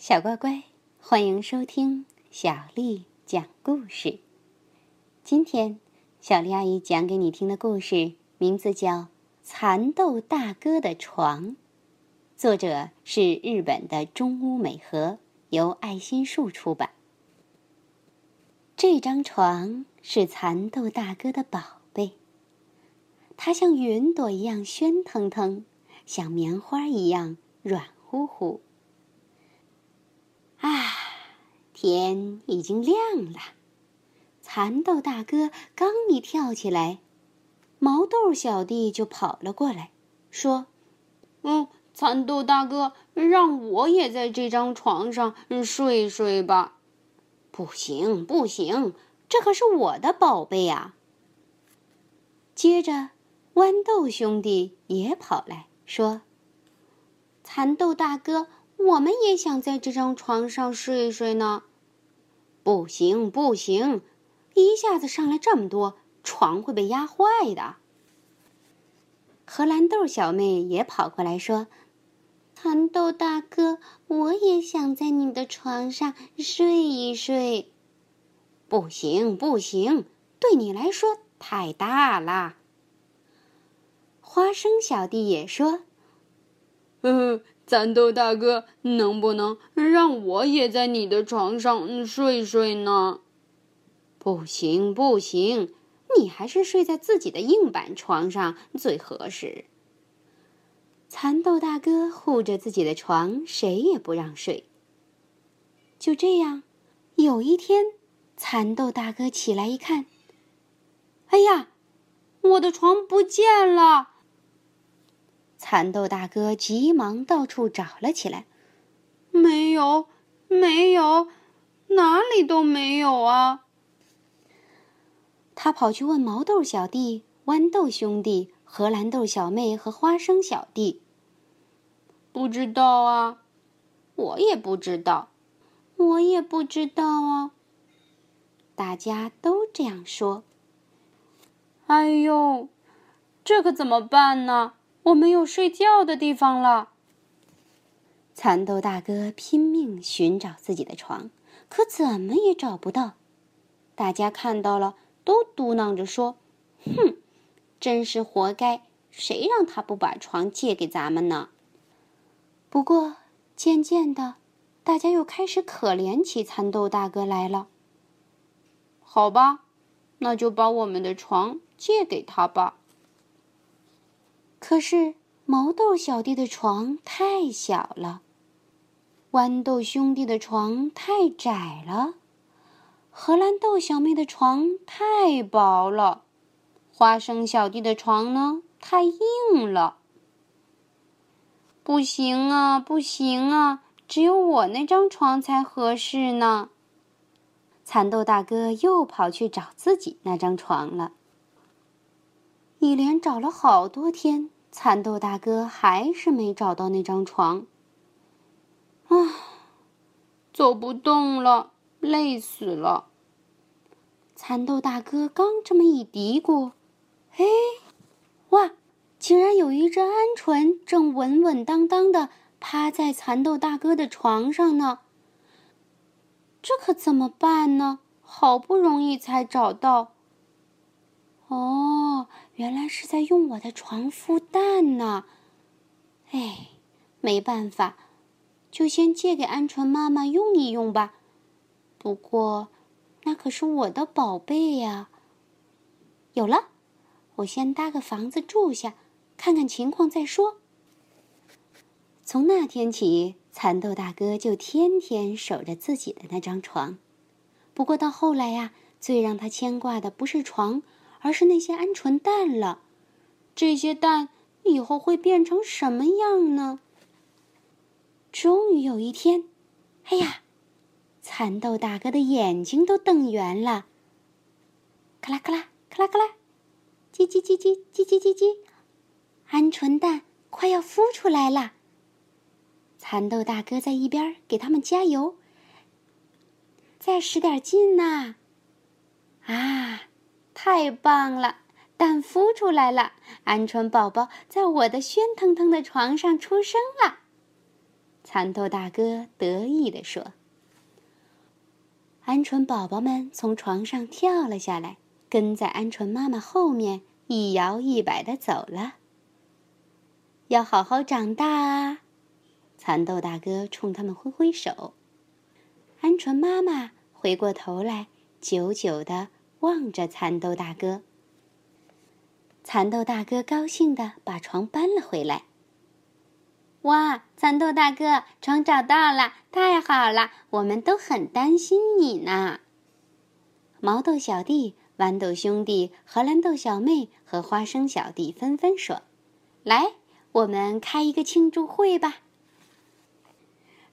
小乖乖，欢迎收听小丽讲故事。今天，小丽阿姨讲给你听的故事名字叫《蚕豆大哥的床》，作者是日本的中屋美和，由爱心树出版。这张床是蚕豆大哥的宝贝，它像云朵一样喧腾腾，像棉花一样软乎乎。啊，天已经亮了。蚕豆大哥刚一跳起来，毛豆小弟就跑了过来，说：“嗯，蚕豆大哥，让我也在这张床上睡睡吧。”“不行，不行，这可是我的宝贝呀！”接着，豌豆兄弟也跑来说：“蚕豆大哥。”我们也想在这张床上睡睡呢。不行，不行，一下子上来这么多，床会被压坏的。荷兰豆小妹也跑过来说：“蚕豆大哥，我也想在你的床上睡一睡。”不行，不行，对你来说太大了。花生小弟也说：“嗯。”蚕豆大哥，能不能让我也在你的床上睡睡呢？不行，不行，你还是睡在自己的硬板床上最合适。蚕豆大哥护着自己的床，谁也不让睡。就这样，有一天，蚕豆大哥起来一看，哎呀，我的床不见了！蚕豆大哥急忙到处找了起来，没有，没有，哪里都没有啊！他跑去问毛豆小弟、豌豆兄弟、荷兰豆小妹和花生小弟。不知道啊，我也不知道，我也不知道啊。大家都这样说。哎呦，这可怎么办呢？我没有睡觉的地方了。蚕豆大哥拼命寻找自己的床，可怎么也找不到。大家看到了，都嘟囔着说：“哼，真是活该！谁让他不把床借给咱们呢？”不过渐渐的，大家又开始可怜起蚕豆大哥来了。好吧，那就把我们的床借给他吧。可是毛豆小弟的床太小了，豌豆兄弟的床太窄了，荷兰豆小妹的床太薄了，花生小弟的床呢太硬了。不行啊，不行啊，只有我那张床才合适呢。蚕豆大哥又跑去找自己那张床了。一连找了好多天，蚕豆大哥还是没找到那张床。啊，走不动了，累死了。蚕豆大哥刚这么一嘀咕，哎，哇，竟然有一只鹌鹑正稳稳当当的趴在蚕豆大哥的床上呢。这可怎么办呢？好不容易才找到。哦，原来是在用我的床孵蛋呢。哎，没办法，就先借给鹌鹑妈妈用一用吧。不过，那可是我的宝贝呀。有了，我先搭个房子住下，看看情况再说。从那天起，蚕豆大哥就天天守着自己的那张床。不过到后来呀，最让他牵挂的不是床。而是那些鹌鹑蛋了，这些蛋以后会变成什么样呢？终于有一天，哎呀，蚕豆大哥的眼睛都瞪圆了。咔啦咔啦咔啦咔啦，叽叽叽叽叽叽叽叽，鹌鹑蛋快要孵出来了。蚕豆大哥在一边给他们加油，再使点劲呐！啊！太棒了，蛋孵出来了，鹌鹑宝宝在我的喧腾腾的床上出生了。蚕豆大哥得意地说。鹌鹑宝宝们从床上跳了下来，跟在鹌鹑妈妈后面一摇一摆地走了。要好好长大啊！蚕豆大哥冲他们挥挥手。鹌鹑妈妈回过头来，久久地望着蚕豆大哥。蚕豆大哥高兴地把床搬了回来。哇，蚕豆大哥，床找到了，太好了！我们都很担心你呢。毛豆小弟、豌豆兄弟、荷兰豆小妹和花生小弟纷纷说：“来，我们开一个庆祝会吧！”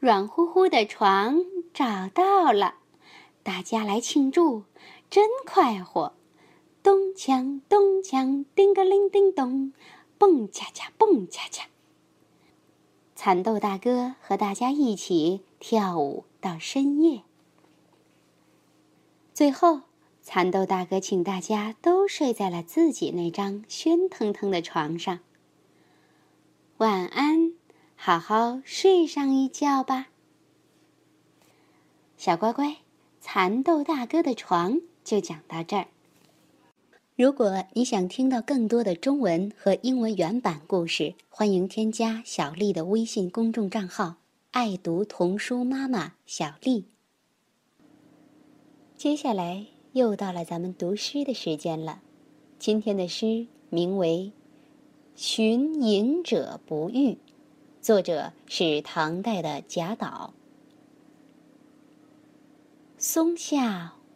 软乎乎的床找到了，大家来庆祝，真快活！咚锵咚锵，叮个铃叮咚，蹦恰恰蹦恰恰。蚕豆大哥和大家一起跳舞到深夜。最后，蚕豆大哥请大家都睡在了自己那张喧腾腾的床上。晚安，好好睡上一觉吧，小乖乖。蚕豆大哥的床就讲到这儿。如果你想听到更多的中文和英文原版故事，欢迎添加小丽的微信公众账号“爱读童书妈妈小丽”。接下来又到了咱们读诗的时间了，今天的诗名为《寻隐者不遇》，作者是唐代的贾岛。松下